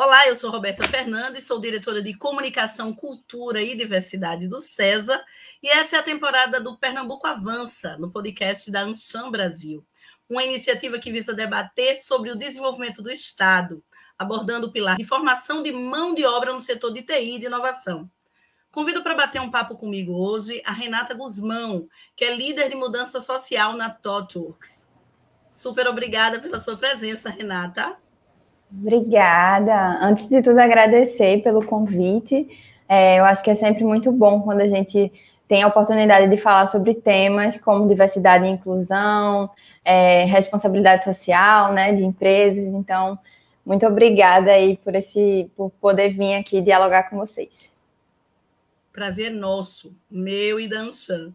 Olá, eu sou Roberta Fernandes, sou diretora de Comunicação, Cultura e Diversidade do CESA, e essa é a temporada do Pernambuco Avança, no podcast da Anshan Brasil, uma iniciativa que visa debater sobre o desenvolvimento do Estado, abordando o pilar de formação de mão de obra no setor de TI e de inovação. Convido para bater um papo comigo hoje a Renata Guzmão, que é líder de mudança social na ThoughtWorks. Super obrigada pela sua presença, Renata. Obrigada. Antes de tudo, agradecer pelo convite. É, eu acho que é sempre muito bom quando a gente tem a oportunidade de falar sobre temas como diversidade e inclusão, é, responsabilidade social, né, de empresas. Então, muito obrigada aí por esse, por poder vir aqui dialogar com vocês. Prazer nosso, meu e da.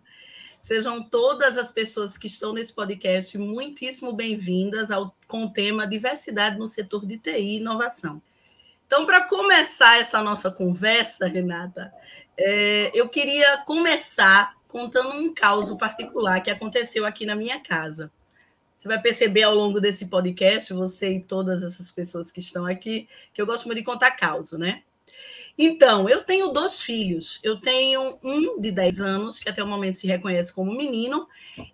Sejam todas as pessoas que estão nesse podcast muitíssimo bem-vindas com o tema diversidade no setor de TI e inovação. Então, para começar essa nossa conversa, Renata, é, eu queria começar contando um caso particular que aconteceu aqui na minha casa. Você vai perceber ao longo desse podcast, você e todas essas pessoas que estão aqui, que eu gosto muito de contar caso, né? Então, eu tenho dois filhos. Eu tenho um de 10 anos, que até o momento se reconhece como menino,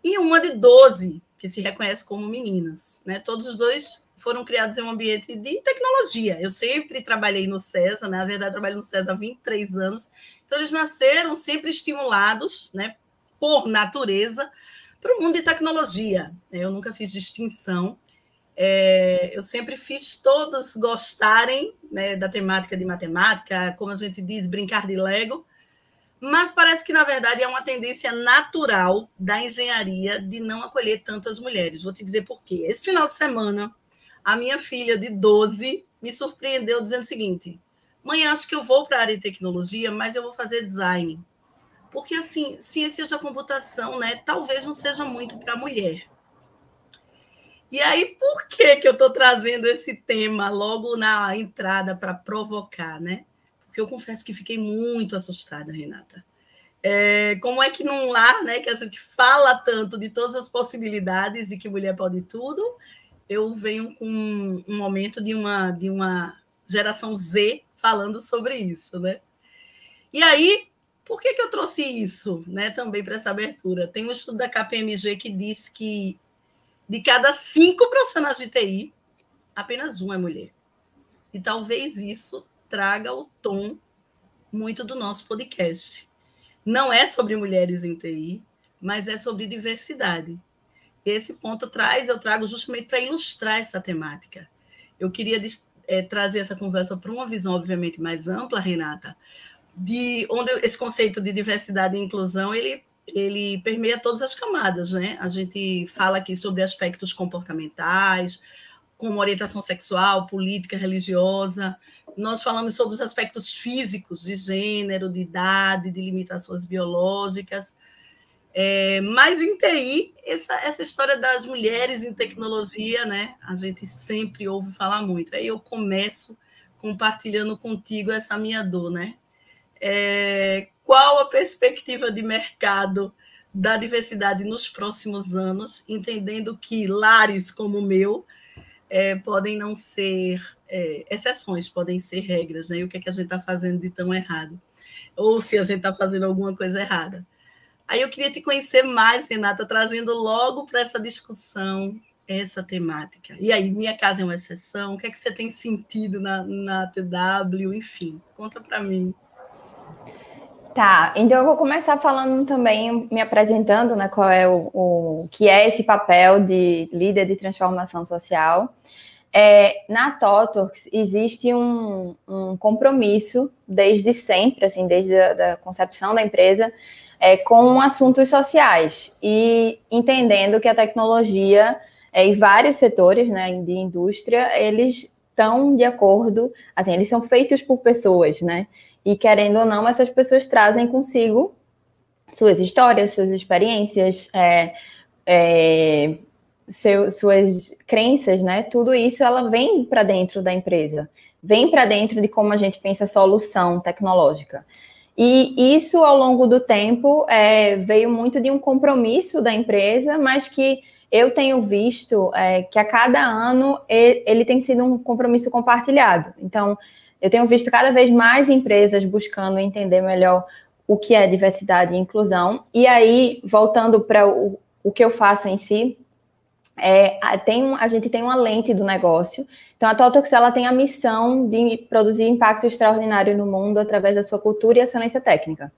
e uma de 12, que se reconhece como meninas. Né? Todos os dois foram criados em um ambiente de tecnologia. Eu sempre trabalhei no CESA, né? na verdade, trabalho no CESA há 23 anos. Então, eles nasceram sempre estimulados, né, por natureza, para o mundo de tecnologia. Eu nunca fiz distinção. É, eu sempre fiz todos gostarem né, da temática de matemática, como a gente diz, brincar de Lego, mas parece que, na verdade, é uma tendência natural da engenharia de não acolher tantas mulheres. Vou te dizer por quê. Esse final de semana, a minha filha de 12 me surpreendeu dizendo o seguinte: mãe, acho que eu vou para a área de tecnologia, mas eu vou fazer design. Porque, assim, ciências da computação, né, talvez não seja muito para mulher. E aí, por que, que eu estou trazendo esse tema logo na entrada para provocar, né? Porque eu confesso que fiquei muito assustada, Renata. É, como é que num lar, né, que a gente fala tanto de todas as possibilidades e que mulher pode tudo, eu venho com um momento de uma, de uma geração Z falando sobre isso, né? E aí, por que, que eu trouxe isso, né, também para essa abertura? Tem um estudo da KPMG que diz que de cada cinco profissionais de TI, apenas um é mulher. E talvez isso traga o tom muito do nosso podcast. Não é sobre mulheres em TI, mas é sobre diversidade. Esse ponto traz, eu trago justamente para ilustrar essa temática. Eu queria é, trazer essa conversa para uma visão, obviamente, mais ampla, Renata, de onde esse conceito de diversidade e inclusão ele ele permeia todas as camadas, né? A gente fala aqui sobre aspectos comportamentais, como orientação sexual, política, religiosa. Nós falamos sobre os aspectos físicos de gênero, de idade, de limitações biológicas. É, mas em TI, essa, essa história das mulheres em tecnologia, né? A gente sempre ouve falar muito. Aí eu começo compartilhando contigo essa minha dor, né? É, qual a perspectiva de mercado da diversidade nos próximos anos, entendendo que lares como o meu é, podem não ser é, exceções, podem ser regras, né? E o que, é que a gente está fazendo de tão errado? Ou se a gente está fazendo alguma coisa errada. Aí eu queria te conhecer mais, Renata, trazendo logo para essa discussão essa temática. E aí, minha casa é uma exceção? O que é que você tem sentido na, na TW? Enfim, conta para mim. Tá, então eu vou começar falando também, me apresentando, né, qual é o, o que é esse papel de líder de transformação social. É, na TOTORX existe um, um, compromisso desde sempre, assim, desde a da concepção da empresa, é, com assuntos sociais e entendendo que a tecnologia é, e vários setores né, de indústria, eles estão de acordo, assim, eles são feitos por pessoas, né? E querendo ou não, essas pessoas trazem consigo suas histórias, suas experiências, é, é, seu, suas crenças, né? Tudo isso ela vem para dentro da empresa, vem para dentro de como a gente pensa a solução tecnológica. E isso, ao longo do tempo, é, veio muito de um compromisso da empresa, mas que eu tenho visto é, que a cada ano ele, tem sido um compromisso compartilhado. Então, eu tenho visto cada vez mais empresas buscando entender melhor o que é diversidade e inclusão. E aí, voltando para o, o que eu faço em si, é, tem, a gente tem uma lente do negócio. Então, a Totox ela tem a missão de produzir impacto extraordinário no mundo através da sua cultura e excelência técnica.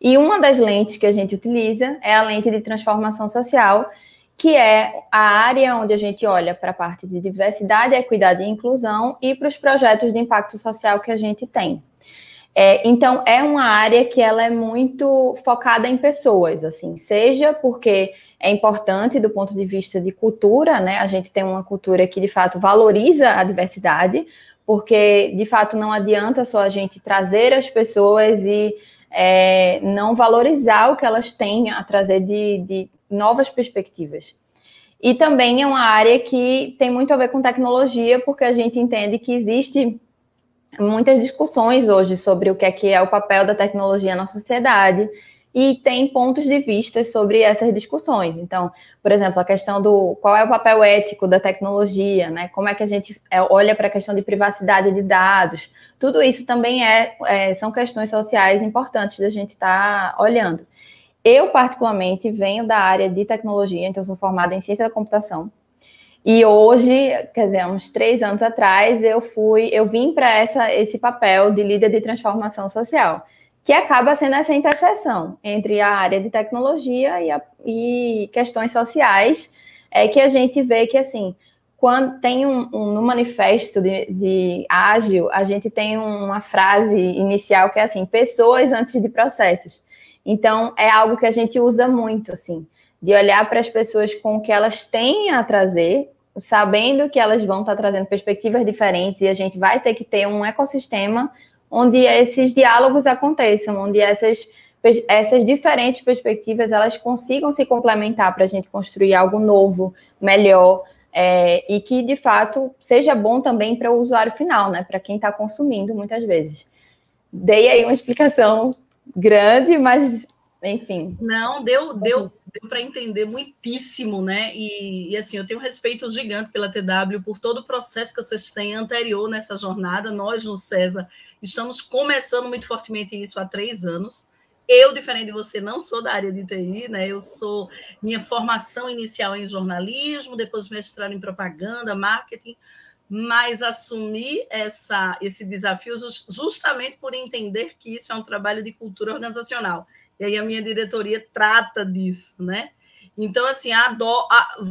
E uma das lentes que a gente utiliza é a lente de transformação social, que é a área onde a gente olha para a parte de diversidade, equidade e inclusão e para os projetos de impacto social que a gente tem. É, então, é uma área que ela é muito focada em pessoas, assim, seja porque é importante do ponto de vista de cultura, né? A gente tem uma cultura que de fato valoriza a diversidade, porque de fato não adianta só a gente trazer as pessoas e é, não valorizar o que elas têm a trazer de, de novas perspectivas. E também é uma área que tem muito a ver com tecnologia, porque a gente entende que existe muitas discussões hoje sobre o que é que é o papel da tecnologia na sociedade e tem pontos de vista sobre essas discussões. Então, por exemplo, a questão do qual é o papel ético da tecnologia, né? Como é que a gente é, olha para a questão de privacidade de dados? Tudo isso também é, é são questões sociais importantes da gente estar tá olhando. Eu, particularmente, venho da área de tecnologia, então sou formada em ciência da computação. E hoje, quer dizer, uns três anos atrás, eu fui, eu vim para esse papel de líder de transformação social que acaba sendo essa interseção entre a área de tecnologia e, a, e questões sociais, é que a gente vê que, assim, quando tem um, um no manifesto de, de, ágil, a gente tem uma frase inicial que é assim, pessoas antes de processos. Então, é algo que a gente usa muito, assim, de olhar para as pessoas com o que elas têm a trazer, sabendo que elas vão estar trazendo perspectivas diferentes e a gente vai ter que ter um ecossistema onde esses diálogos aconteçam, onde essas, essas diferentes perspectivas elas consigam se complementar para a gente construir algo novo, melhor, é, e que de fato seja bom também para o usuário final, né? Para quem está consumindo muitas vezes. Dei aí uma explicação grande, mas enfim. Não, deu, deu, deu para entender muitíssimo, né? E, e, assim, eu tenho um respeito gigante pela TW por todo o processo que vocês têm anterior nessa jornada. Nós, no César, estamos começando muito fortemente isso há três anos. Eu, diferente de você, não sou da área de TI, né? Eu sou minha formação inicial em jornalismo, depois mestrado em propaganda, marketing, mas assumi essa, esse desafio justamente por entender que isso é um trabalho de cultura organizacional e aí a minha diretoria trata disso, né? Então, assim, adoro,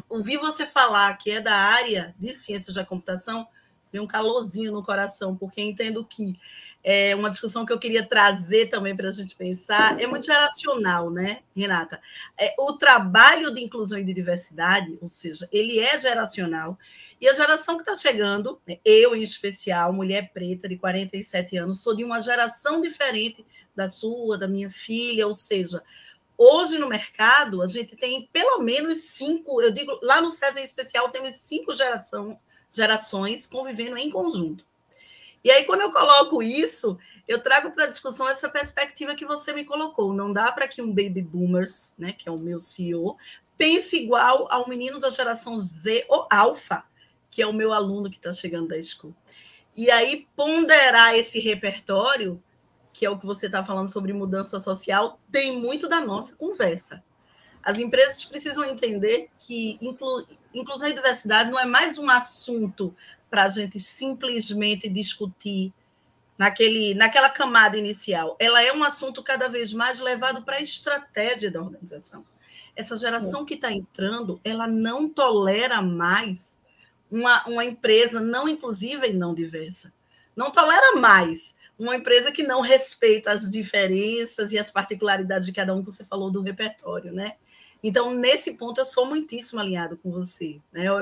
ouvir você falar que é da área de ciências da computação, tem um calorzinho no coração, porque entendo que é uma discussão que eu queria trazer também para a gente pensar, é muito geracional, né, Renata? É, o trabalho de inclusão e de diversidade, ou seja, ele é geracional, e a geração que está chegando, eu em especial, mulher preta de 47 anos, sou de uma geração diferente da sua, da minha filha, ou seja, hoje no mercado a gente tem pelo menos cinco, eu digo, lá no César em especial temos cinco geração, gerações convivendo em conjunto. E aí, quando eu coloco isso, eu trago para a discussão essa perspectiva que você me colocou. Não dá para que um baby boomers, né, que é o meu CEO, pense igual ao menino da geração Z ou alfa, que é o meu aluno que está chegando da escola. E aí, ponderar esse repertório que é o que você está falando sobre mudança social, tem muito da nossa conversa. As empresas precisam entender que inclu, inclusão e diversidade não é mais um assunto para a gente simplesmente discutir naquele, naquela camada inicial. Ela é um assunto cada vez mais levado para a estratégia da organização. Essa geração que está entrando, ela não tolera mais uma, uma empresa não inclusiva e não diversa. Não tolera mais uma empresa que não respeita as diferenças e as particularidades de cada um que você falou do repertório, né? Então, nesse ponto, eu sou muitíssimo alinhado com você. Né? Eu,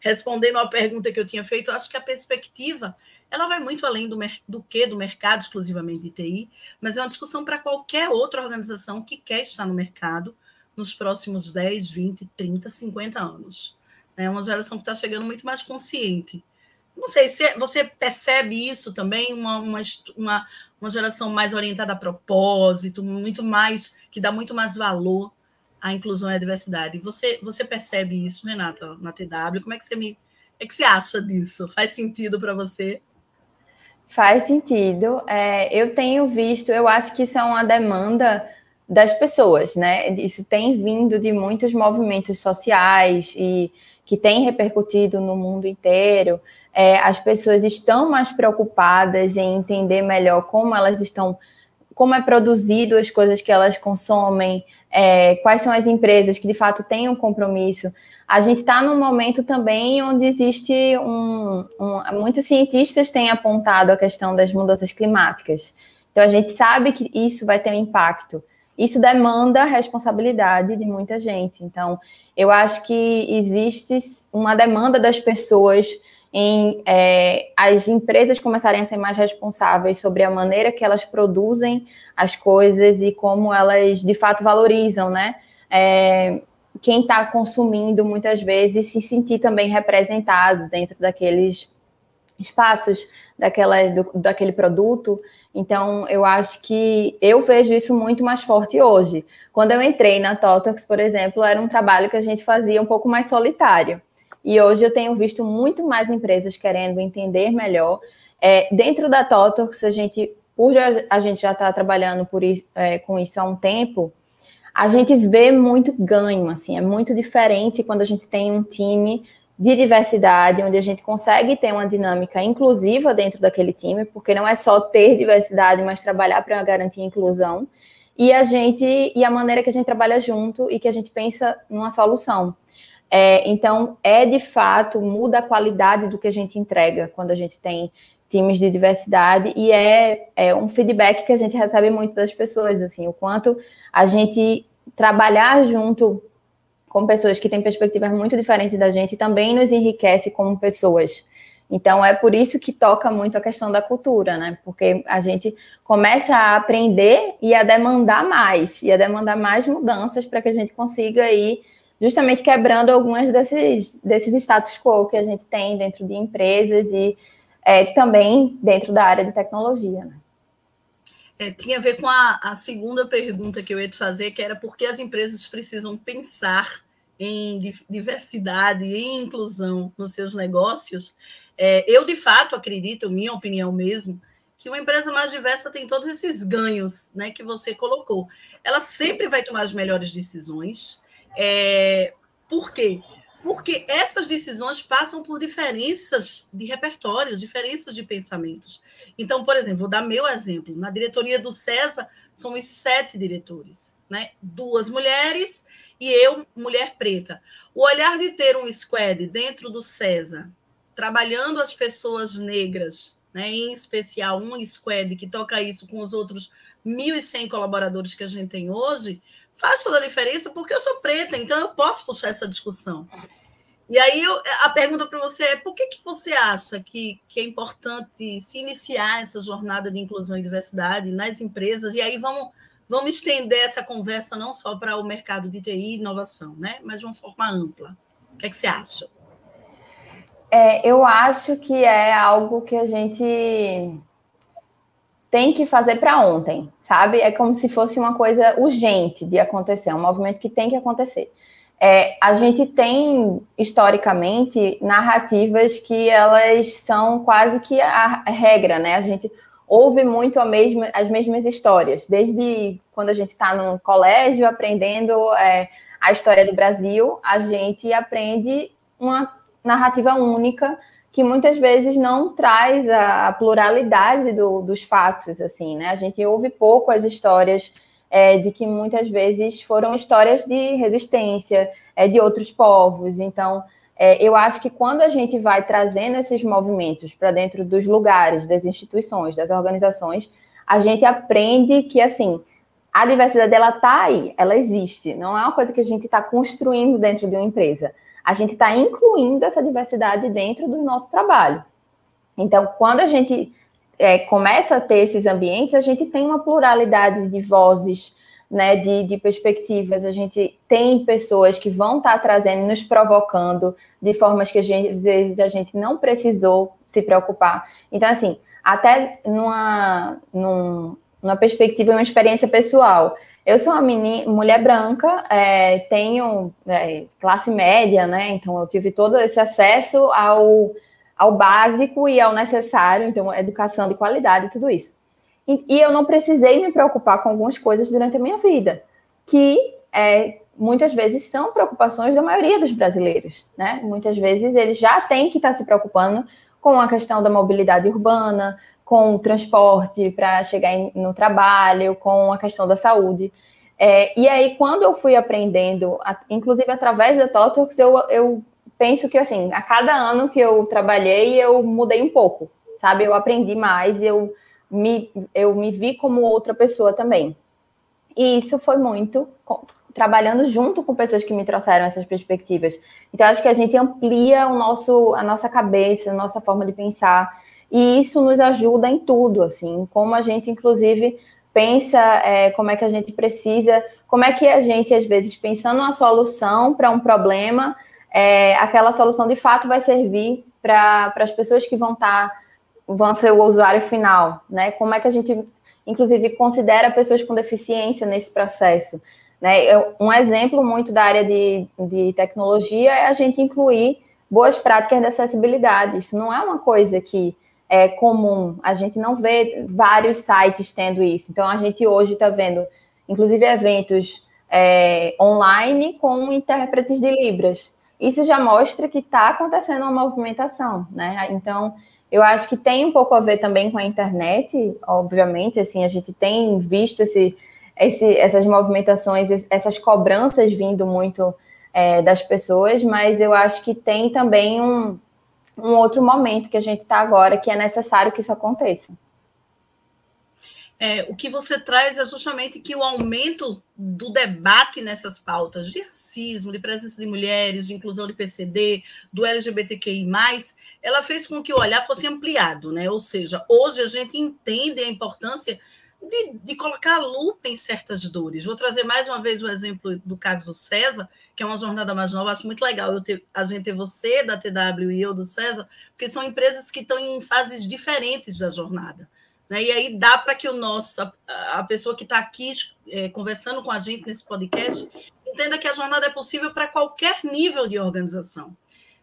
respondendo à pergunta que eu tinha feito, eu acho que a perspectiva ela vai muito além do, do que do mercado exclusivamente de TI, mas é uma discussão para qualquer outra organização que quer estar no mercado nos próximos 10, 20, 30, 50 anos. É uma geração que está chegando muito mais consciente não sei, se você percebe isso também, uma, uma, uma, uma geração mais orientada a propósito, muito mais, que dá muito mais valor a inclusão e a diversidade. Você, você percebe isso, Renata, na TW? Como é que você me. É que você acha disso? Faz sentido para você? Faz sentido. É, eu tenho visto, eu acho que isso é uma demanda das pessoas, né? Isso tem vindo de muitos movimentos sociais e que tem repercutido no mundo inteiro. É, as pessoas estão mais preocupadas em entender melhor como elas estão, como é produzido as coisas que elas consomem, é, quais são as empresas que de fato têm um compromisso. A gente está num momento também onde existe um, um, Muitos cientistas têm apontado a questão das mudanças climáticas. Então a gente sabe que isso vai ter um impacto. Isso demanda responsabilidade de muita gente. Então, eu acho que existe uma demanda das pessoas em é, as empresas começarem a ser mais responsáveis sobre a maneira que elas produzem as coisas e como elas de fato valorizam, né? É, quem está consumindo muitas vezes se sentir também representado dentro daqueles espaços daquela, do, daquele produto. Então, eu acho que eu vejo isso muito mais forte hoje. Quando eu entrei na Totox, por exemplo, era um trabalho que a gente fazia um pouco mais solitário. E hoje eu tenho visto muito mais empresas querendo entender melhor. É, dentro da Totox, a gente, por a gente já está trabalhando por é, com isso há um tempo, a gente vê muito ganho, assim, é muito diferente quando a gente tem um time de diversidade, onde a gente consegue ter uma dinâmica inclusiva dentro daquele time, porque não é só ter diversidade, mas trabalhar para garantir inclusão. E a gente e a maneira que a gente trabalha junto e que a gente pensa numa solução. É, então, é de fato, muda a qualidade do que a gente entrega quando a gente tem times de diversidade e é, é um feedback que a gente recebe muito das pessoas, assim, o quanto a gente trabalhar junto com pessoas que têm perspectivas muito diferentes da gente também nos enriquece como pessoas. Então é por isso que toca muito a questão da cultura, né? Porque a gente começa a aprender e a demandar mais, e a demandar mais mudanças para que a gente consiga ir justamente quebrando algumas desses, desses status quo que a gente tem dentro de empresas e é, também dentro da área de tecnologia. Né? É, tinha a ver com a, a, segunda pergunta que eu ia te fazer, que era por que as empresas precisam pensar em diversidade e inclusão nos seus negócios. É, eu, de fato, acredito, minha opinião mesmo, que uma empresa mais diversa tem todos esses ganhos né, que você colocou. Ela sempre vai tomar as melhores decisões. É, por quê? porque essas decisões passam por diferenças de repertórios, diferenças de pensamentos. Então, por exemplo, vou dar meu exemplo. Na diretoria do César, somos sete diretores, né? duas mulheres e eu, mulher preta. O olhar de ter um squad dentro do César, trabalhando as pessoas negras, né? em especial um squad que toca isso com os outros 1.100 colaboradores que a gente tem hoje, faz toda a diferença porque eu sou preta, então eu posso puxar essa discussão. E aí eu, a pergunta para você é por que, que você acha que, que é importante se iniciar essa jornada de inclusão e diversidade nas empresas? E aí vamos, vamos estender essa conversa não só para o mercado de TI e inovação, né? mas de uma forma ampla. O que, é que você acha? É, eu acho que é algo que a gente tem que fazer para ontem, sabe? É como se fosse uma coisa urgente de acontecer, um movimento que tem que acontecer. É, a gente tem historicamente narrativas que elas são quase que a regra, né? A gente ouve muito mesma, as mesmas histórias, desde quando a gente está no colégio aprendendo é, a história do Brasil, a gente aprende uma narrativa única que muitas vezes não traz a, a pluralidade do, dos fatos, assim, né? A gente ouve pouco as histórias é, de que muitas vezes foram histórias de resistência é, de outros povos. Então, é, eu acho que quando a gente vai trazendo esses movimentos para dentro dos lugares, das instituições, das organizações, a gente aprende que, assim, a diversidade, ela está aí, ela existe. Não é uma coisa que a gente está construindo dentro de uma empresa a gente está incluindo essa diversidade dentro do nosso trabalho. Então, quando a gente é, começa a ter esses ambientes, a gente tem uma pluralidade de vozes, né, de, de perspectivas, a gente tem pessoas que vão estar tá trazendo, nos provocando de formas que gente, às vezes a gente não precisou se preocupar. Então, assim, até numa, num, uma perspectiva e uma experiência pessoal. Eu sou uma menina, mulher branca, é, tenho é, classe média, né? Então eu tive todo esse acesso ao, ao básico e ao necessário, então educação de qualidade e tudo isso. E, eu não precisei me preocupar com algumas coisas durante a minha vida, que é, muitas vezes são preocupações da maioria dos brasileiros, né? Muitas vezes eles já têm que estar se preocupando com a questão da mobilidade urbana, com o transporte para chegar no trabalho, com a questão da saúde. É, e aí, quando eu fui aprendendo, inclusive através da TOTOX, eu, eu penso que, assim, a cada ano que eu trabalhei, eu mudei um pouco, sabe? Eu aprendi mais, eu me, eu me vi como outra pessoa também. E isso foi muito trabalhando junto com pessoas que me trouxeram essas perspectivas. Então, acho que a gente amplia o nosso, a nossa cabeça, a nossa forma de pensar, e isso nos ajuda em tudo, assim, como a gente, inclusive, pensa, é, como é que a gente precisa, como é que a gente, às vezes, pensando uma solução para um problema, é, aquela solução de fato vai servir para as pessoas que vão estar, tá, vão ser o usuário final, né? Como é que a gente, inclusive, considera pessoas com deficiência nesse processo? Né? Um exemplo muito da área de, de tecnologia é a gente incluir boas práticas de acessibilidade. Isso não é uma coisa que é comum, a gente não vê vários sites tendo isso. Então, a gente hoje está vendo, inclusive, eventos é, online com intérpretes de Libras. Isso já mostra que está acontecendo uma movimentação, né? Então, eu acho que tem um pouco a ver também com a internet, obviamente, assim, a gente tem visto esse, esse, essas movimentações, essas cobranças vindo muito é, das pessoas, mas eu acho que tem também um, um outro momento que a gente está agora que é necessário que isso aconteça. É, o que você traz é justamente que o aumento do debate nessas pautas de racismo, de presença de mulheres, de inclusão de PCD, do LGBTQI, ela fez com que o olhar fosse ampliado, né? Ou seja, hoje a gente entende a importância de, de, colocar a lupa em certas dores. Vou trazer mais uma vez o exemplo do caso do César, que é uma jornada mais nova. Acho muito legal eu ter, a gente ter você da TW e eu do César, porque são empresas que estão em fases diferentes da jornada. Né? E aí dá para que o nosso, a, a pessoa que está aqui é, conversando com a gente nesse podcast entenda que a jornada é possível para qualquer nível de organização.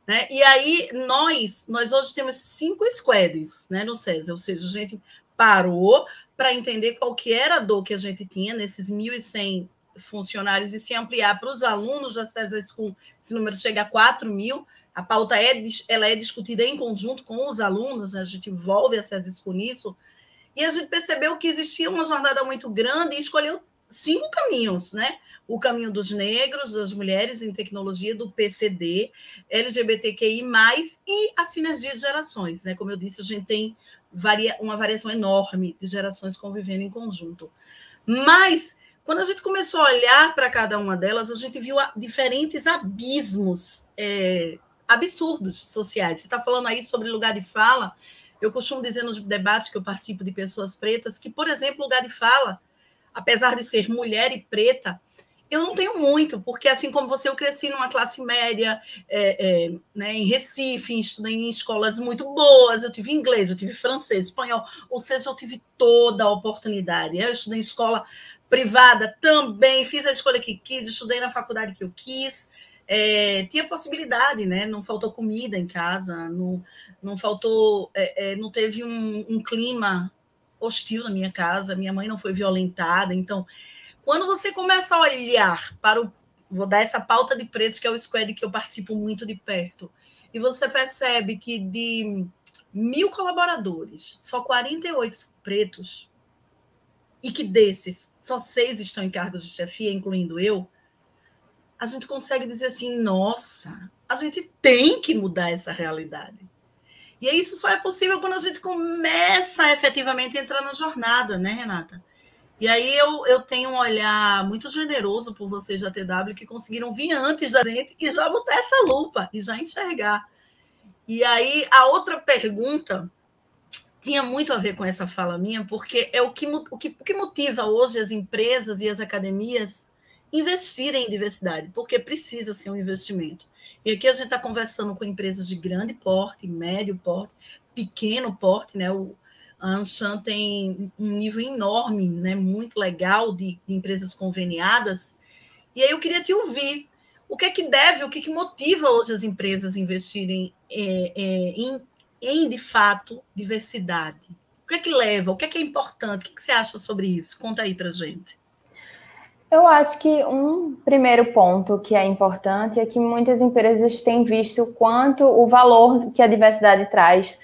Né? E aí, nós, nós hoje temos cinco squads né, no César, ou seja, a gente parou para entender qual que era a dor que a gente tinha nesses 1.100 funcionários e se ampliar para os alunos da César School, esse número chega a 4 mil. A pauta é, ela é discutida em conjunto com os alunos, né? a gente envolve a César School nisso, e a gente percebeu que existia uma jornada muito grande e escolheu cinco caminhos, né? O caminho dos negros, das mulheres em tecnologia, do PCD, LGBTQI, e a sinergia de gerações, né? Como eu disse, a gente tem varia, uma variação enorme de gerações convivendo em conjunto. Mas, quando a gente começou a olhar para cada uma delas, a gente viu diferentes abismos é, absurdos sociais. Você está falando aí sobre lugar de fala. Eu costumo dizer nos debates que eu participo de pessoas pretas que, por exemplo, lugar de fala, apesar de ser mulher e preta, eu não tenho muito, porque assim como você, eu cresci numa classe média é, é, né, em Recife, estudei em escolas muito boas, eu tive inglês, eu tive francês, espanhol, ou seja, eu tive toda a oportunidade. Eu estudei em escola privada também, fiz a escolha que quis, estudei na faculdade que eu quis, é, tinha possibilidade, né? Não faltou comida em casa, não, não faltou, é, é, não teve um, um clima hostil na minha casa, minha mãe não foi violentada, então quando você começa a olhar para o. Vou dar essa pauta de pretos, que é o squad que eu participo muito de perto, e você percebe que de mil colaboradores, só 48 pretos, e que desses só seis estão em cargos de chefia, incluindo eu, a gente consegue dizer assim: nossa, a gente tem que mudar essa realidade. E isso só é possível quando a gente começa efetivamente a entrar na jornada, né, Renata? E aí eu, eu tenho um olhar muito generoso por vocês da TW que conseguiram vir antes da gente e já botar essa lupa e já enxergar. E aí a outra pergunta tinha muito a ver com essa fala minha, porque é o que, o que, o que motiva hoje as empresas e as academias investirem em diversidade, porque precisa ser um investimento. E aqui a gente está conversando com empresas de grande porte, médio porte, pequeno porte, né? O, A Anshan tem um nível enorme, né, muito legal de, de empresas conveniadas. E aí eu queria te ouvir. O que é que deve, o que, é que motiva hoje as empresas investirem é, é, em, em, de fato, diversidade? O que é que leva? O que é que é importante? O que, é que você acha sobre isso? Conta aí para gente. Eu acho que um primeiro ponto que é importante é que muitas empresas têm visto quanto o valor que a diversidade traz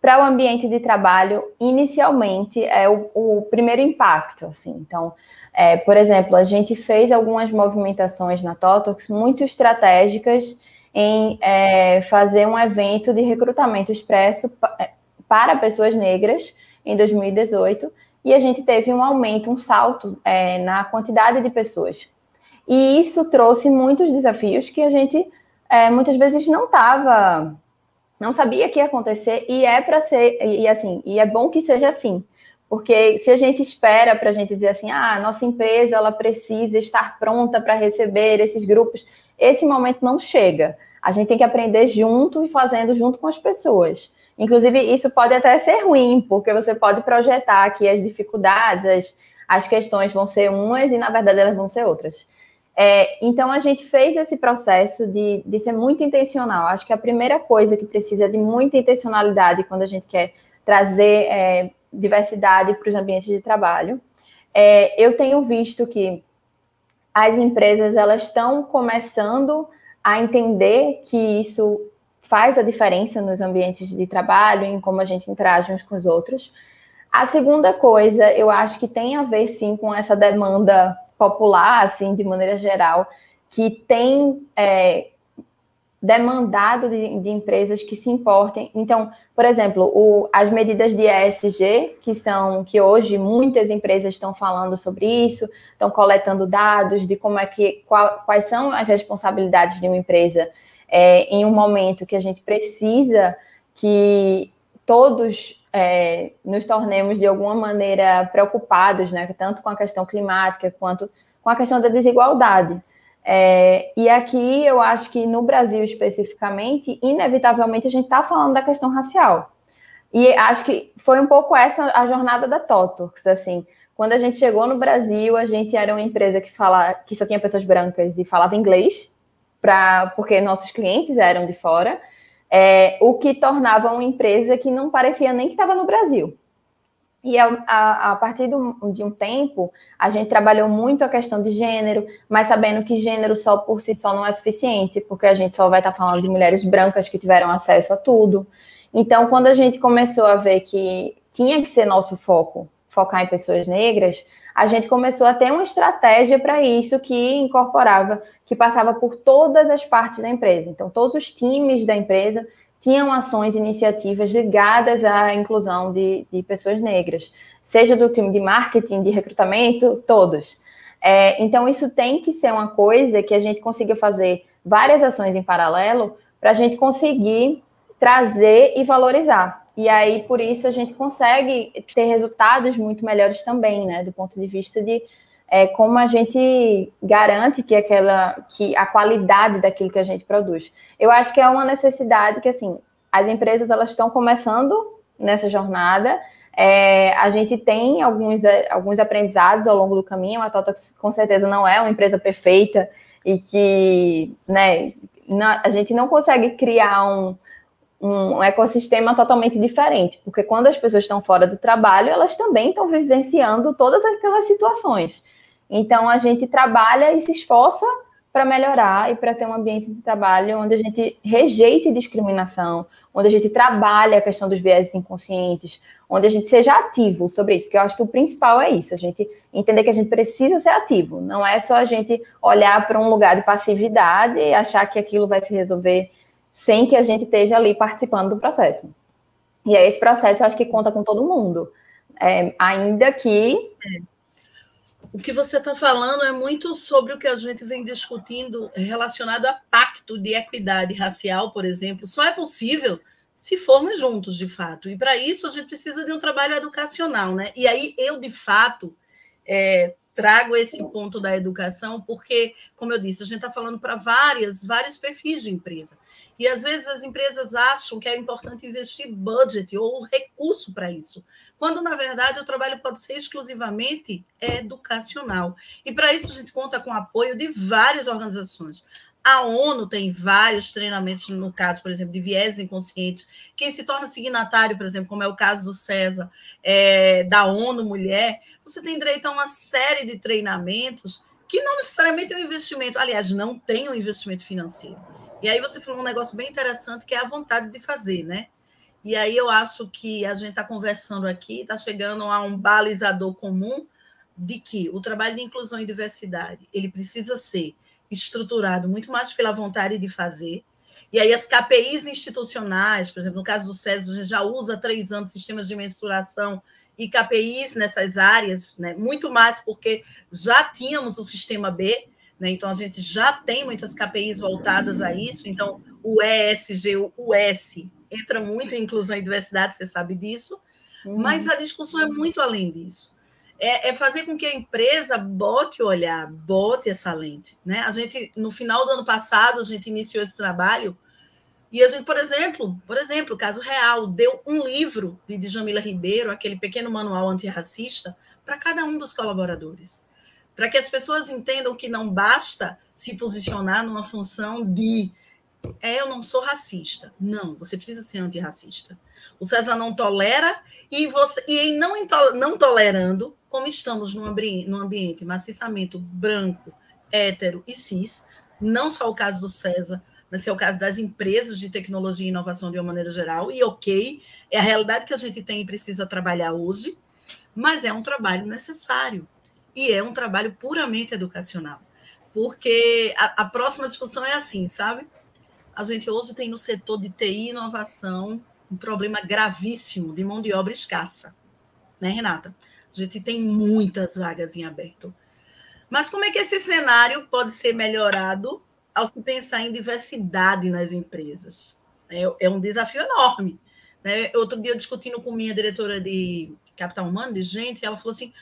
para o ambiente de trabalho, inicialmente, é o, o primeiro impacto. Assim. Então, é, por exemplo, a gente fez algumas movimentações na Totox muito estratégicas em é, fazer um evento de recrutamento expresso é, para pessoas negras em 2018, e a gente teve um aumento, um salto é, na quantidade de pessoas. E isso trouxe muitos desafios que a gente é, muitas vezes não estava não sabia que ia acontecer e é para ser e assim e é bom que seja assim. Porque se a gente espera para a gente dizer assim ah nossa empresa ela precisa estar pronta para receber esses grupos esse momento não chega. A gente tem que aprender junto e fazendo junto com as pessoas inclusive isso pode até ser ruim porque você pode projetar que as dificuldades as, as questões vão ser umas e na verdade elas vão ser outras é, então, a gente fez esse processo de, de ser muito intencional. Acho que a primeira coisa que precisa de muita intencionalidade quando a gente quer trazer é, diversidade para os ambientes de trabalho. É, eu tenho visto que as empresas elas estão começando a entender que isso faz a diferença nos ambientes de trabalho, em como a gente interage uns com os outros. A segunda coisa, eu acho que tem a ver sim com essa demanda popular, assim, de maneira geral, que tem é, demandado de, de, empresas que se importem. Então, por exemplo, o, as medidas de ESG, que são que hoje muitas empresas estão falando sobre isso, estão coletando dados de como é que qual, quais são as responsabilidades de uma empresa é, em um momento que a gente precisa que todos é, nos tornemos de alguma maneira preocupados, né, tanto com a questão climática quanto com a questão da desigualdade. É, e aqui eu acho que no Brasil especificamente, inevitavelmente a gente está falando da questão racial. E acho que foi um pouco essa a jornada da Totox, assim. Quando a gente chegou no Brasil, a gente era uma empresa que fala que só tinha pessoas brancas e falava inglês, porque nossos clientes eram de fora é, o que tornava uma empresa que não parecia nem que estava no Brasil. E a, a, a partir do, de um tempo, a gente trabalhou muito a questão de gênero, mas sabendo que gênero só por si só não é suficiente, porque a gente só vai estar falando de mulheres brancas que tiveram acesso a tudo. Então, quando a gente começou a ver que tinha que ser nosso foco, focar em pessoas negras, a gente começou a ter uma estratégia para isso que incorporava, que passava por todas as partes da empresa. Então, todos os times da empresa tinham ações, iniciativas ligadas à inclusão de, de pessoas negras, seja do time de marketing, de recrutamento, todos. É, então, isso tem que ser uma coisa que a gente consiga fazer várias ações em paralelo para a gente conseguir trazer e valorizar. E aí, por isso, a gente consegue ter resultados muito melhores também, né? Do ponto de vista de é, como a gente garante que aquela que a qualidade daquilo que a gente produz. Eu acho que é uma necessidade que assim as empresas elas estão começando nessa jornada. É, a gente tem alguns, alguns aprendizados ao longo do caminho. A Totox com certeza não é uma empresa perfeita e que né, a gente não consegue criar um, um ecossistema totalmente diferente, porque quando as pessoas estão fora do trabalho, elas também estão vivenciando todas aquelas situações. Então a gente trabalha e se esforça para melhorar e para ter um ambiente de trabalho onde a gente rejeite discriminação, onde a gente trabalhe a questão dos viéses inconscientes, onde a gente seja ativo sobre isso, porque eu acho que o principal é isso, a gente entender que a gente precisa ser ativo, não é só a gente olhar para um lugar de passividade e achar que aquilo vai se resolver sem que a gente esteja ali participando do processo. E é esse processo eu acho que conta com todo mundo. É, ainda que. O que você está falando é muito sobre o que a gente vem discutindo relacionado a pacto de equidade racial, por exemplo. Só é possível se formos juntos, de fato. E para isso a gente precisa de um trabalho educacional, né? E aí eu, de fato, é, trago esse ponto da educação, porque, como eu disse, a gente está falando para várias, vários perfis de empresa. E às vezes as empresas acham que é importante investir budget ou recurso para isso, quando na verdade o trabalho pode ser exclusivamente educacional. E para isso a gente conta com o apoio de várias organizações. A ONU tem vários treinamentos, no caso, por exemplo, de viés inconscientes. Quem se torna signatário, por exemplo, como é o caso do César, é, da ONU Mulher, você tem direito a uma série de treinamentos que não necessariamente é um investimento, aliás, não tem um investimento financeiro. E aí você falou um negócio bem interessante que é a vontade de fazer, né? E aí eu acho que a gente está conversando aqui, está chegando a um balizador comum de que o trabalho de inclusão e diversidade ele precisa ser estruturado muito mais pela vontade de fazer. E aí as KPIs institucionais, por exemplo, no caso do SES, a gente já usa três anos sistemas de mensuração e KPIs nessas áreas, né? muito mais porque já tínhamos o sistema B, né? Então, a gente já tem muitas KPIs voltadas a isso. Então, o ESG, o S, entra muito em inclusão e diversidade, você sabe disso. Uhum. Mas a discussão é muito além disso. É, é, fazer com que a empresa bote o olhar, bote essa lente. Né? A gente, no final do ano passado, a gente iniciou esse trabalho e a gente, por exemplo, por exemplo, caso real, deu um livro de Djamila Ribeiro, aquele pequeno manual antirracista, para cada um dos colaboradores para que as pessoas entendam que não basta se posicionar numa função de é, eu não sou racista. Não, você precisa ser antirracista. O César não tolera e você e em não, não tolerando, como estamos num, ambiente, num ambiente maciçamento branco, hétero e cis, não só o caso do César, mas é o caso das empresas de tecnologia e inovação de uma maneira geral, e ok, é a realidade que a gente tem e precisa trabalhar hoje, mas é um trabalho necessário e é um trabalho puramente educacional. Porque a, a, próxima discussão é assim, sabe? A gente hoje tem no setor de TI e inovação um problema gravíssimo de mão de obra escassa, né, Renata? A gente tem muitas vagas em aberto. Mas como é que esse cenário pode ser melhorado ao se pensar em diversidade nas empresas? É, é um desafio enorme. Né? Outro dia, discutindo com minha diretora de capital humano, de gente, ela falou assim: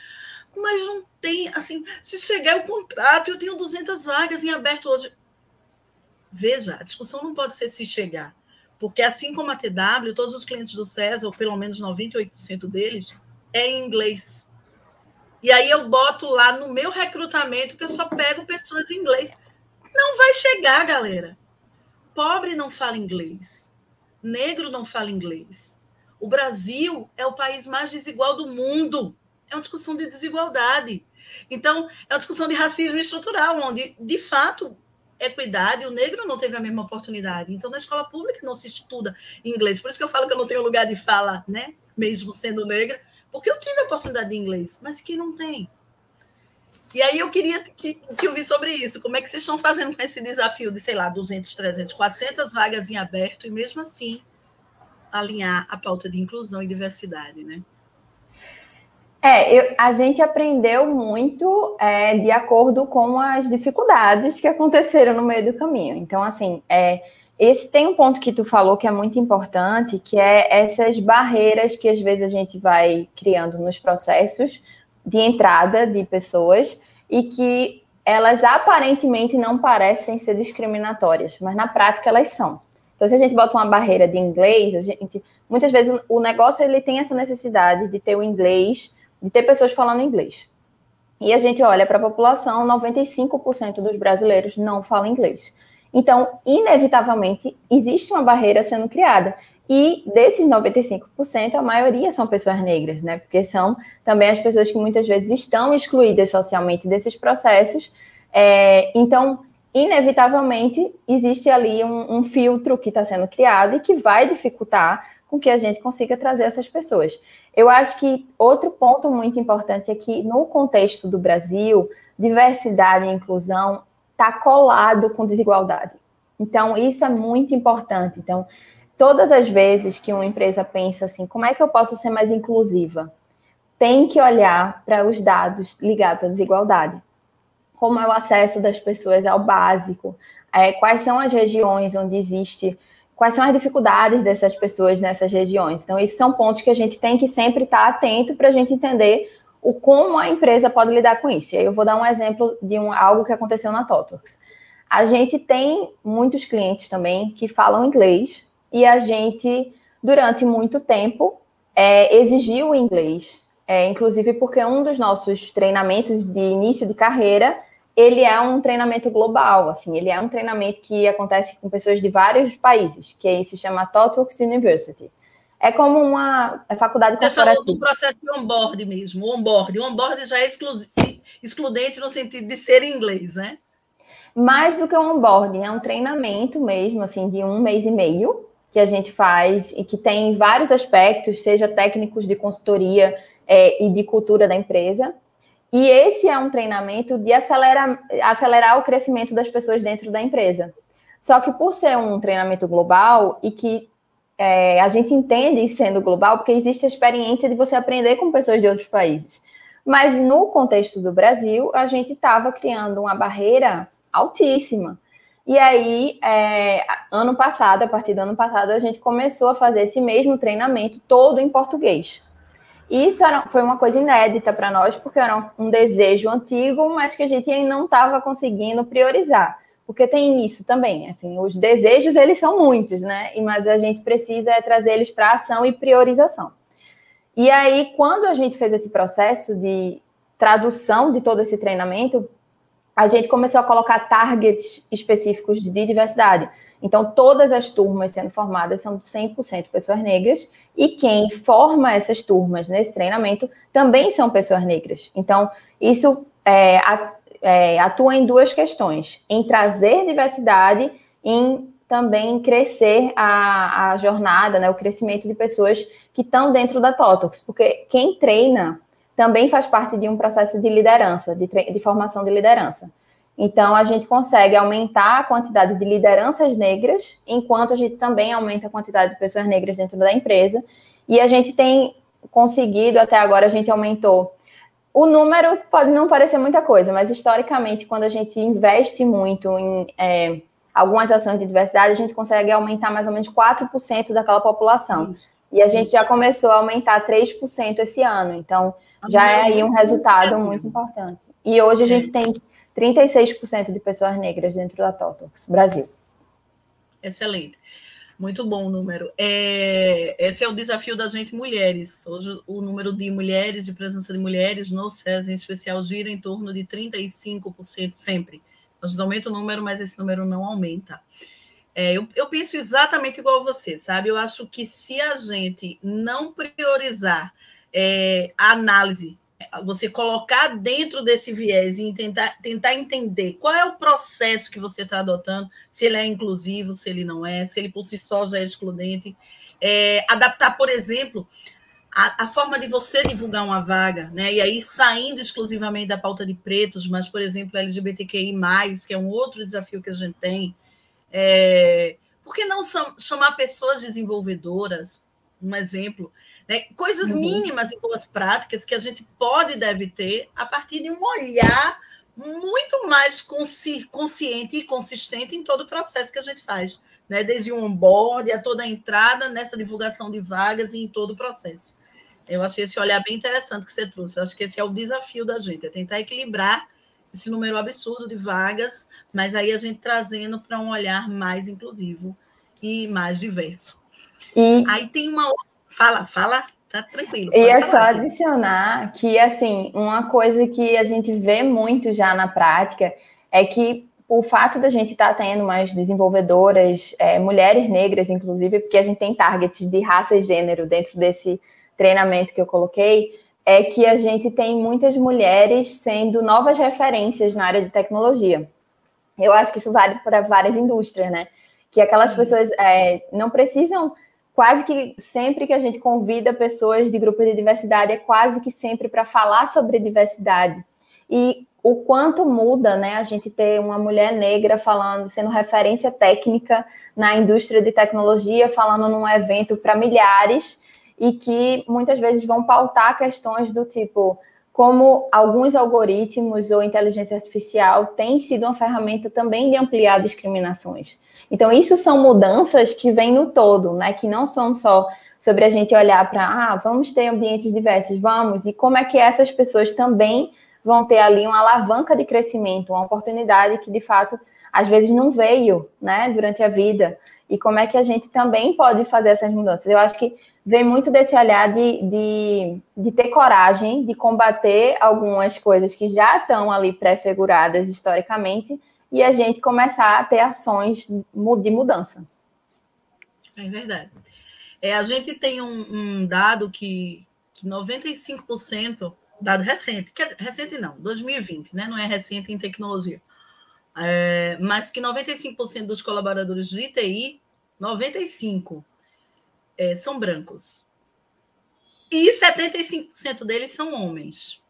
mas não tem, assim, se chegar o contrato, eu tenho 200 vagas em aberto hoje. Veja, a discussão não pode ser se chegar, porque assim como a TW, todos os clientes do César, ou pelo menos 98% deles, é em inglês. E aí eu boto lá no meu recrutamento que eu só pego pessoas em inglês. Não vai chegar, galera. Pobre não fala inglês. Negro não fala inglês. O Brasil é o país mais desigual do mundo é uma discussão de desigualdade. Então, é uma discussão de racismo estrutural, onde, de fato, equidade, o negro não teve a mesma oportunidade. Então, na escola pública não se estuda inglês. Por isso que eu falo que eu não tenho lugar de fala, né? Mesmo sendo negra, porque eu tive a oportunidade de inglês, mas quem não tem? E aí eu queria que, que ouvir sobre isso. Como é que vocês estão fazendo com esse desafio de, sei lá, 200, 300, 400 vagas em aberto e mesmo assim alinhar a pauta de inclusão e diversidade, né? É, eu, a gente aprendeu muito é, de acordo com as dificuldades que aconteceram no meio do caminho. Então, assim, é, esse tem um ponto que tu falou que é muito importante, que é essas barreiras que às vezes a gente vai criando nos processos de entrada de pessoas e que elas aparentemente não parecem ser discriminatórias, mas na prática elas são. Então, se a gente bota uma barreira de inglês, a gente, muitas vezes o negócio ele tem essa necessidade de ter o inglês de ter pessoas falando inglês. E a gente olha para a população, 95% dos brasileiros não falam inglês. Então, inevitavelmente, existe uma barreira sendo criada. E desses 95%, a maioria são pessoas negras, né? Porque são também as pessoas que muitas vezes estão excluídas socialmente desses processos. É, então, inevitavelmente, existe ali um, um filtro que está sendo criado e que vai dificultar com que a gente consiga trazer essas pessoas. Eu acho que outro ponto muito importante é que, no contexto do Brasil, diversidade e inclusão está colado com desigualdade. Então, isso é muito importante. Então, todas as vezes que uma empresa pensa assim, como é que eu posso ser mais inclusiva? Tem que olhar para os dados ligados à desigualdade. Como é o acesso das pessoas ao básico? É, quais são as regiões onde existe quais são as dificuldades dessas pessoas nessas regiões. Então, esses são pontos que a gente tem que sempre estar atento para a gente entender o como a empresa pode lidar com isso. E aí eu vou dar um exemplo de um, algo que aconteceu na Totox. A gente tem muitos clientes também que falam inglês e a gente, durante muito tempo, é, exigiu inglês. É, inclusive porque um dos nossos treinamentos de início de carreira ele é um treinamento global, assim, ele é um treinamento que acontece com pessoas de vários países, que se chama ThoughtWorks University. É como uma é faculdade Você falou do processo de onboard mesmo, o onboard. O onboard já é exclu excludente no sentido de ser em inglês, né? Mais do que um onboarding, é um treinamento mesmo, assim, de um mês e meio, que a gente faz e que tem vários aspectos, seja técnicos de consultoria é, e de cultura da empresa. E esse é um treinamento de acelerar, acelerar o crescimento das pessoas dentro da empresa. Só que por ser um treinamento global e que é, a gente entende sendo global, porque existe a experiência de você aprender com pessoas de outros países. Mas no contexto do Brasil, a gente estava criando uma barreira altíssima. E aí, é, ano passado, a partir do ano passado, a gente começou a fazer esse mesmo treinamento todo em português. Isso era, foi uma coisa inédita para nós, porque era um desejo antigo, mas que a gente ainda não estava conseguindo priorizar porque tem isso também, assim, os desejos eles são muitos, né? Mas a gente precisa é trazer eles para ação e priorização. E aí, quando a gente fez esse processo de tradução de todo esse treinamento, a gente começou a colocar targets específicos de diversidade. Então, todas as turmas sendo formadas são 100% pessoas negras, e quem forma essas turmas nesse treinamento também são pessoas negras. Então, isso é, é, atua em duas questões: em trazer diversidade, em também crescer a, a jornada, né, o crescimento de pessoas que estão dentro da TOTOX, porque quem treina também faz parte de um processo de liderança, de, de formação de liderança. Então, a gente consegue aumentar a quantidade de lideranças negras, enquanto a gente também aumenta a quantidade de pessoas negras dentro da empresa. E a gente tem conseguido, até agora, a gente aumentou o número pode não parecer muita coisa, mas historicamente, quando a gente investe muito em é, algumas ações de diversidade, a gente consegue aumentar mais ou menos 4% daquela população. Isso. E a gente já começou a aumentar 3% esse ano. Então, já é aí um resultado muito importante. E hoje a gente tem 36% de pessoas negras dentro da Totox, Brasil. Excelente. Muito bom o número. É, esse é o desafio da gente mulheres. Hoje o número de mulheres, de presença de mulheres no SES em especial, gira em torno de 35% sempre. A gente aumenta o número, mas esse número não aumenta. É, eu, eu penso exatamente igual a você, sabe? Eu acho que se a gente não priorizar é, a análise você colocar dentro desse viés e tentar, tentar entender qual é o processo que você está adotando, se ele é inclusivo, se ele não é, se ele por si só já é excludente. É, adaptar, por exemplo, a, a, forma de você divulgar uma vaga, né? E aí saindo exclusivamente da pauta de pretos, mas, por exemplo, LGBTQI, que é um outro desafio que a gente tem. É, por que não chamar pessoas desenvolvedoras? Um exemplo, né? Coisas uhum. mínimas e boas práticas que a gente pode e deve ter a partir de um olhar muito mais consci consciente e consistente em todo o processo que a gente faz, né? desde o onboard a toda a entrada nessa divulgação de vagas e em todo o processo. Eu achei esse olhar bem interessante que você trouxe. Eu acho que esse é o desafio da gente, é tentar equilibrar esse número absurdo de vagas, mas aí a gente trazendo para um olhar mais inclusivo e mais diverso. E... Aí tem uma outra Fala, fala, tá tranquilo. E é só adicionar que, assim, uma coisa que a gente vê muito já na prática é que o fato da gente estar tá tendo mais desenvolvedoras, é, mulheres negras, inclusive, porque a gente tem targets de raça e gênero dentro desse treinamento que eu coloquei, é que a gente tem muitas mulheres sendo novas referências na área de tecnologia. Eu acho que isso vale para várias indústrias, né? Que aquelas pessoas é, não precisam quase que sempre que a gente convida pessoas de grupos de diversidade, é quase que sempre para falar sobre diversidade. E o quanto muda, né, a gente ter uma mulher negra falando, sendo referência técnica na indústria de tecnologia, falando num evento para milhares e que muitas vezes vão pautar questões do tipo como alguns algoritmos ou inteligência artificial têm sido uma ferramenta também de ampliar discriminações. Então, isso são mudanças que vêm no todo, né? Que não são só sobre a gente olhar para, ah, vamos ter ambientes diversos, vamos, e como é que essas pessoas também vão ter ali uma alavanca de crescimento, uma oportunidade que, de fato, às vezes não veio, né, durante a vida, e como é que a gente também pode fazer essas mudanças. Eu acho que vem muito desse olhar de, de, de ter coragem de combater algumas coisas que já estão ali pré-figuradas historicamente e a gente começar a ter ações de mudança. É verdade. É, a gente tem um, um dado que, que 95%, dado recente, dizer, recente não, 2020, né? Não é recente em tecnologia. É, mas que 95% dos colaboradores de TI, 95% é, são brancos. E 75% deles são homens.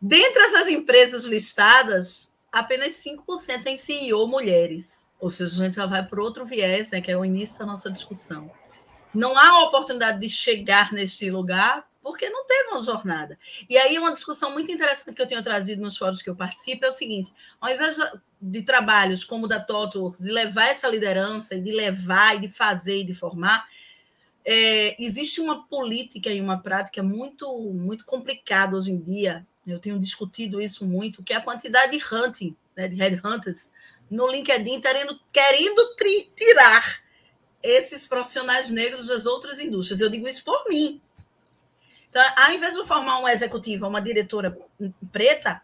Dentre essas empresas listadas, apenas 5% tem CEO mulheres. Ou seja, a gente já vai para outro viés, né, que é o início da nossa discussão. Não há oportunidade de chegar neste lugar porque não teve uma jornada. E aí, uma discussão muito interessante que eu tenho trazido nos fóruns que eu participo é o seguinte: ao invés de trabalhos como o da TOTWORKS, de levar essa liderança, e de levar, e de fazer, e de formar, é, existe uma política e uma prática muito, muito complicada hoje em dia. Eu tenho discutido isso muito, que é a quantidade de hunting, né, de headhunters, no LinkedIn, querendo, tirar esses profissionais negros das outras indústrias. Eu digo isso por mim. Então, ao invés de formar uma executiva, uma diretora preta,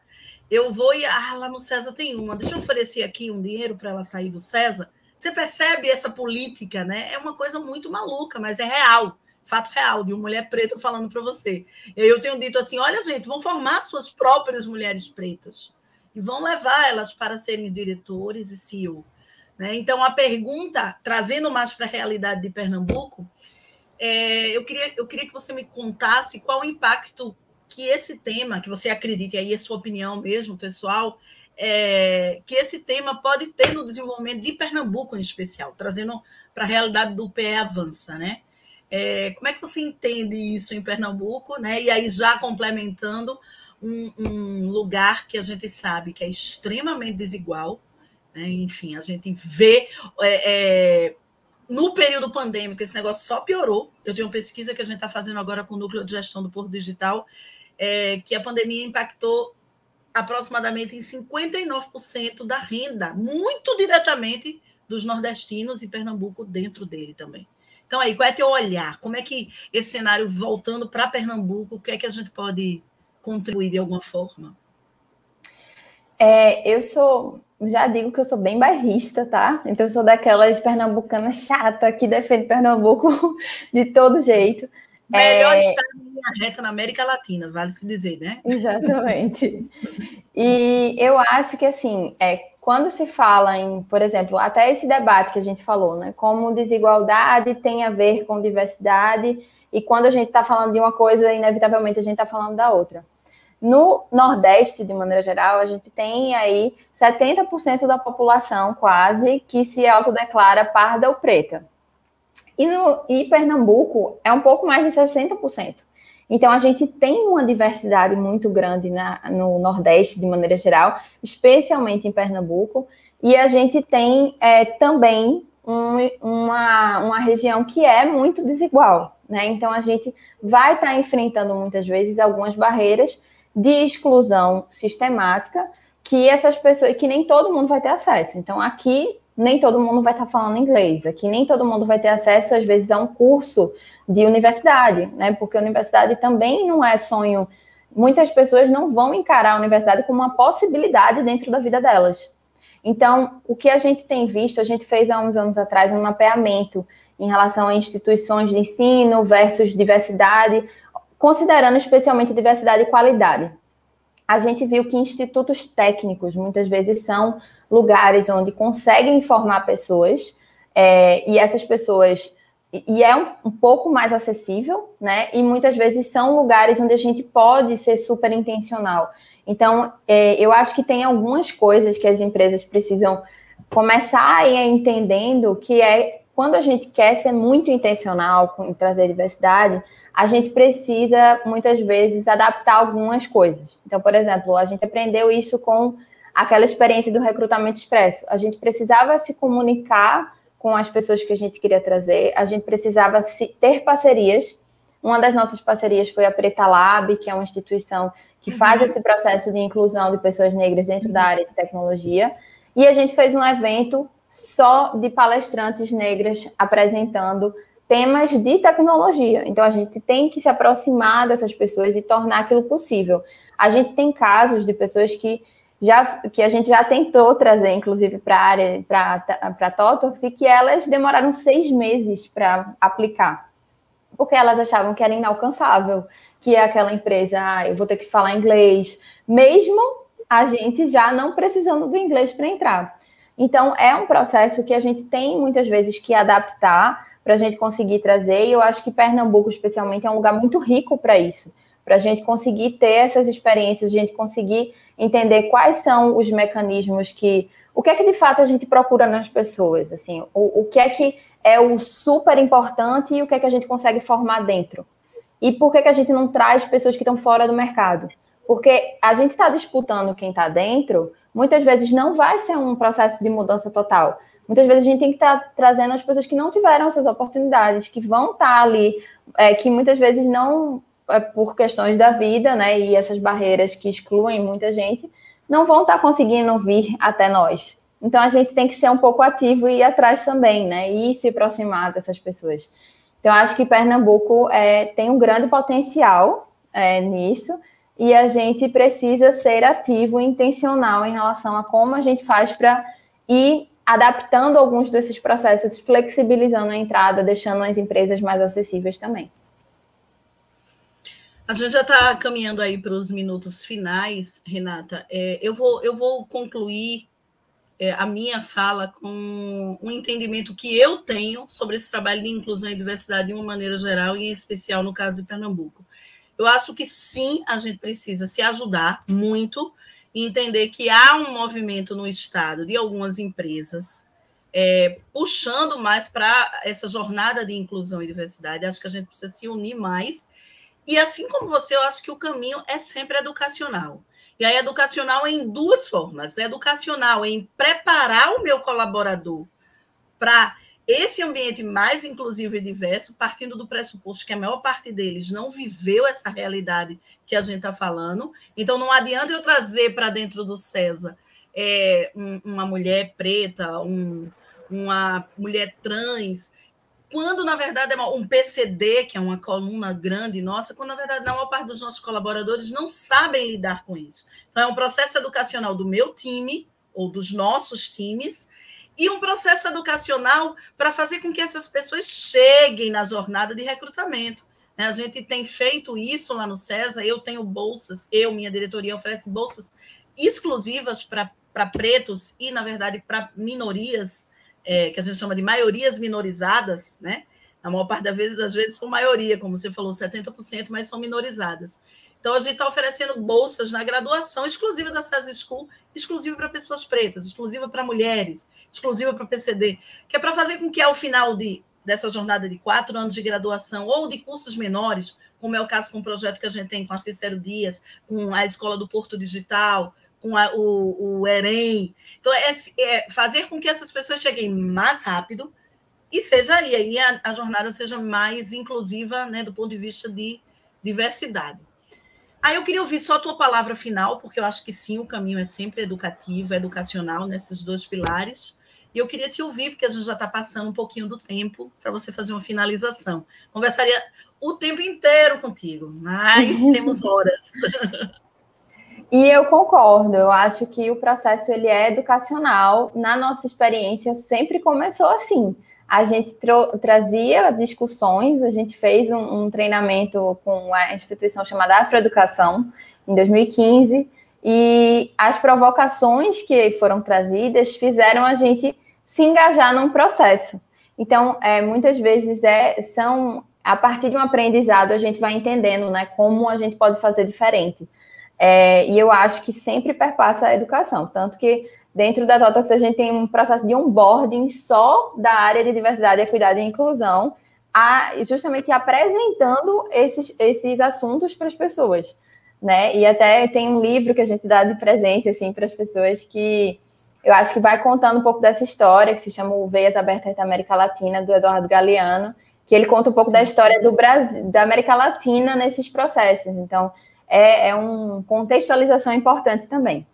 eu vou e ah, lá no César tem uma. Deixa eu oferecer aqui um dinheiro para ela sair do César. Você percebe essa política, né? É uma coisa muito maluca, mas é real. Fato real, de uma mulher preta falando para você. Eu tenho dito assim: olha, gente, vão formar suas próprias mulheres pretas e vão levar elas para serem diretores e CEO. Né? Então, a pergunta, trazendo mais para a realidade de Pernambuco, é, eu, queria, eu queria que você me contasse qual o impacto que esse tema, que você acredita, e aí é sua opinião mesmo, pessoal, é, que esse tema pode ter no desenvolvimento de Pernambuco em especial, trazendo para a realidade do PE Avança, né? É, como é que você entende isso em Pernambuco, né? E aí já complementando um, um lugar que a gente sabe que é extremamente desigual, né? enfim, a gente vê é, é no período pandêmico, esse negócio só piorou. Eu tenho uma pesquisa que a gente está fazendo agora com o Núcleo de Gestão do Porto Digital, é, que a pandemia impactou aproximadamente em 59% da renda, muito diretamente dos nordestinos e Pernambuco dentro dele também. Então, aí, qual é teu olhar? Como é que esse cenário, voltando para Pernambuco, o que é que a gente pode contribuir de alguma forma? É, eu sou já digo que eu sou bem bairrista, tá? Então eu sou daquelas pernambucanas chata que defende Pernambuco de todo jeito. Melhor é... estado linha reta na América Latina, vale se dizer, né? Exatamente. e eu acho que assim, é, quando se fala em, por exemplo, até esse debate que a gente falou, né? Como desigualdade tem a ver com diversidade, e quando a gente está falando de uma coisa, inevitavelmente a gente está falando da outra. No Nordeste, de maneira geral, a gente tem aí 70% da população quase que se autodeclara parda ou preta. E no e Pernambuco é um pouco mais de 60%. Então, a gente tem uma diversidade muito grande na, no Nordeste, de maneira geral, especialmente em Pernambuco, e a gente tem é, também um, uma, uma região que é muito desigual. Né? Então, a gente vai estar enfrentando muitas vezes algumas barreiras de exclusão sistemática que essas pessoas, que nem todo mundo vai ter acesso. Então, aqui nem todo mundo vai estar falando inglês, aqui nem todo mundo vai ter acesso, às vezes, a um curso de universidade, né? Porque a universidade também não é sonho. Muitas pessoas não vão encarar a universidade como uma possibilidade dentro da vida delas. Então, o que a gente tem visto, a gente fez há uns anos atrás um mapeamento em relação a instituições de ensino versus diversidade, considerando especialmente diversidade e qualidade. A gente viu que institutos técnicos muitas vezes são lugares onde conseguem formar pessoas é, e essas pessoas e é um, um, pouco mais acessível, né? E muitas vezes são lugares onde a gente pode ser super intencional. Então, é, eu acho que tem algumas coisas que as empresas precisam começar a ir entendendo que é quando a gente quer ser muito intencional em trazer diversidade, a gente precisa, muitas vezes, adaptar algumas coisas. Então, por exemplo, a gente aprendeu isso com aquela experiência do recrutamento expresso. A gente precisava se comunicar com as pessoas que a gente queria trazer, a gente precisava ter parcerias. Uma das nossas parcerias foi a Preta Lab, que é uma instituição que faz uhum. esse processo de inclusão de pessoas negras dentro da área de tecnologia. e a gente fez um evento só de palestrantes negras apresentando temas de tecnologia. Então a gente tem que se aproximar dessas pessoas e tornar aquilo possível. A gente tem casos de pessoas que já que a gente já tentou trazer, inclusive, para a área, para Totox, e que elas demoraram seis meses para aplicar. Porque elas achavam que era inalcançável, que aquela empresa, ah, eu vou ter que falar inglês, mesmo a gente já não precisando do inglês para entrar. Então, é um processo que a gente tem muitas vezes que adaptar para a gente conseguir trazer, e eu acho que Pernambuco, especialmente, é um lugar muito rico para isso para a gente conseguir ter essas experiências, a gente conseguir entender quais são os mecanismos que. O que é que de fato a gente procura nas pessoas? Assim, o, o que é que é o super importante e o que é que a gente consegue formar dentro? E por que, que a gente não traz pessoas que estão fora do mercado? Porque a gente está disputando quem está dentro, muitas vezes não vai ser um processo de mudança total. Muitas vezes a gente tem que estar tá trazendo as pessoas que não tiveram essas oportunidades, que vão estar tá ali, é, que muitas vezes não é por questões da vida, né, e essas barreiras que excluem muita gente, não vão estar tá conseguindo vir até nós. Então a gente tem que ser um pouco ativo e ir atrás também, né, e se aproximar dessas pessoas. Então acho que Pernambuco é, tem um grande potencial é, nisso e a gente precisa ser ativo e intencional em relação a como a gente faz para ir adaptando alguns desses processos, flexibilizando a entrada, deixando as empresas mais acessíveis também. A gente já está caminhando aí para os minutos finais, Renata. É, eu, vou, eu vou concluir é, a minha fala com um entendimento que eu tenho sobre esse trabalho de inclusão e diversidade de uma maneira geral, e em especial no caso de Pernambuco. Eu acho que sim, a gente precisa se ajudar muito e entender que há um movimento no Estado de algumas empresas é, puxando mais para essa jornada de inclusão e diversidade. Acho que a gente precisa se unir mais e assim como você, eu acho que o caminho é sempre educacional. E aí, educacional em duas formas: educacional em preparar o meu colaborador para esse ambiente mais inclusivo e diverso, partindo do pressuposto que a maior parte deles não viveu essa realidade que a gente está falando. Então, não adianta eu trazer para dentro do César é, um, uma mulher preta, um, uma mulher trans, quando na verdade é um PCD, que é uma coluna grande nossa, quando na verdade a maior parte dos nossos colaboradores não sabem lidar com isso. Então é um processo educacional do meu time ou dos nossos times e um processo educacional para fazer com que essas pessoas cheguem na jornada de recrutamento. Né? A gente tem feito isso lá no César, eu tenho bolsas, eu, minha diretoria oferece bolsas exclusivas para pretos e, na verdade, para minorias é, que a gente chama de maiorias minorizadas, né? Na maior parte das vezes, às vezes são maioria, como você falou, 70%, mas são minorizadas. Então, a gente está oferecendo bolsas na graduação exclusiva da SES School, exclusiva para pessoas pretas, exclusiva para mulheres, exclusiva para PCD, que é para fazer com que, ao final de, dessa jornada de quatro anos de graduação ou de cursos menores, como é o caso com o projeto que a gente tem com a Cicero Dias, com a Escola do Porto Digital, com a, o, o EREM. Então, é, é, fazer com que essas pessoas cheguem mais rápido e seja e aí a, a, jornada seja mais inclusiva né, do ponto de vista de diversidade. Aí eu queria ouvir só a tua palavra final, porque eu acho que sim, o caminho é sempre educativo, educacional, nesses dois pilares. E eu queria te ouvir, porque a gente já está passando um pouquinho do tempo para você fazer uma finalização. Conversaria o tempo inteiro contigo, mas temos horas. E eu concordo, eu acho que o processo ele é educacional. Na nossa experiência, sempre começou assim. A gente trazia discussões, a gente fez um, um treinamento com a instituição chamada Afroeducação, em 2015, e as provocações que foram trazidas fizeram a gente se engajar num processo. Então, é, muitas vezes é, são a partir de um aprendizado a gente vai entendendo, né, como a gente pode fazer diferente. É, e eu acho que sempre perpassa a educação. Tanto que dentro da Totox a gente tem um processo de onboarding só da área de diversidade, equidade e inclusão, a, justamente apresentando esses, esses assuntos para as pessoas. Né? E até tem um livro que a gente dá de presente assim, para as pessoas que eu acho que vai contando um pouco dessa história, que se chama o Veias Abertas da América Latina, do Eduardo Galeano, que ele conta um pouco Sim. da história do Brasil, da América Latina nesses processos. Então, é, é uma contextualização importante também.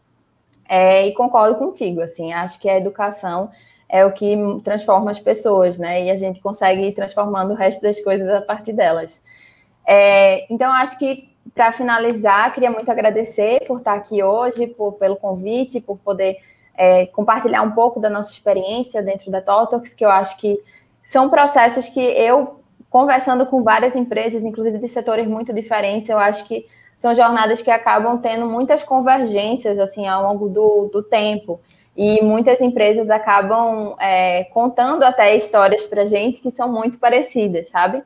É, e concordo contigo, assim, acho que a educação é o que transforma as pessoas, né? E a gente consegue ir transformando o resto das coisas a partir delas. É, então, acho que para finalizar, queria muito agradecer por estar aqui hoje, por, pelo convite, por poder é, compartilhar um pouco da nossa experiência dentro da Totox, que eu acho que são processos que eu, conversando com várias empresas, inclusive de setores muito diferentes, eu acho que são jornadas que acabam tendo muitas convergências assim ao longo do, do tempo. E muitas empresas acabam é, contando até histórias para gente que são muito parecidas, sabe?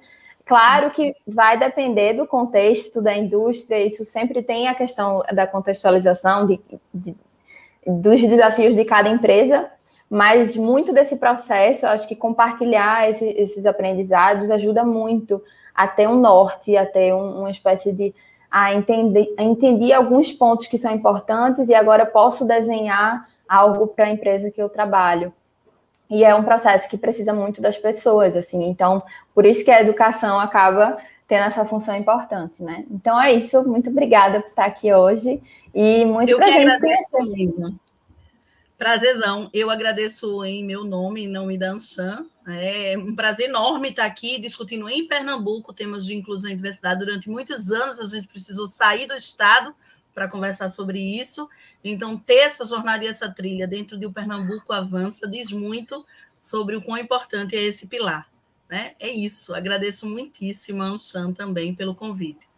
Claro que vai depender do contexto da indústria, isso sempre tem a questão da contextualização de, de, dos desafios de cada empresa, mas muito desse processo, eu acho que compartilhar esse, esses aprendizados ajuda muito a ter um norte, a ter um, uma espécie de a entender, a entender alguns pontos que são importantes e agora posso desenhar algo para a empresa que eu trabalho. E é um processo que precisa muito das pessoas, assim. Então, por isso que a educação acaba tendo essa função importante, né? Então é isso. Muito obrigada por estar aqui hoje e muito eu presente mesmo. Prazerzão. Eu agradeço em meu nome, em nome da Anshan. É um prazer enorme estar aqui discutindo em Pernambuco temas de inclusão e diversidade. Durante muitos anos a gente precisou sair do estado para conversar sobre isso. Então, ter essa jornada e essa trilha dentro de o Pernambuco Avança diz muito sobre o quão importante é esse pilar. Né? É isso. Agradeço muitíssimo a Anshan também pelo convite.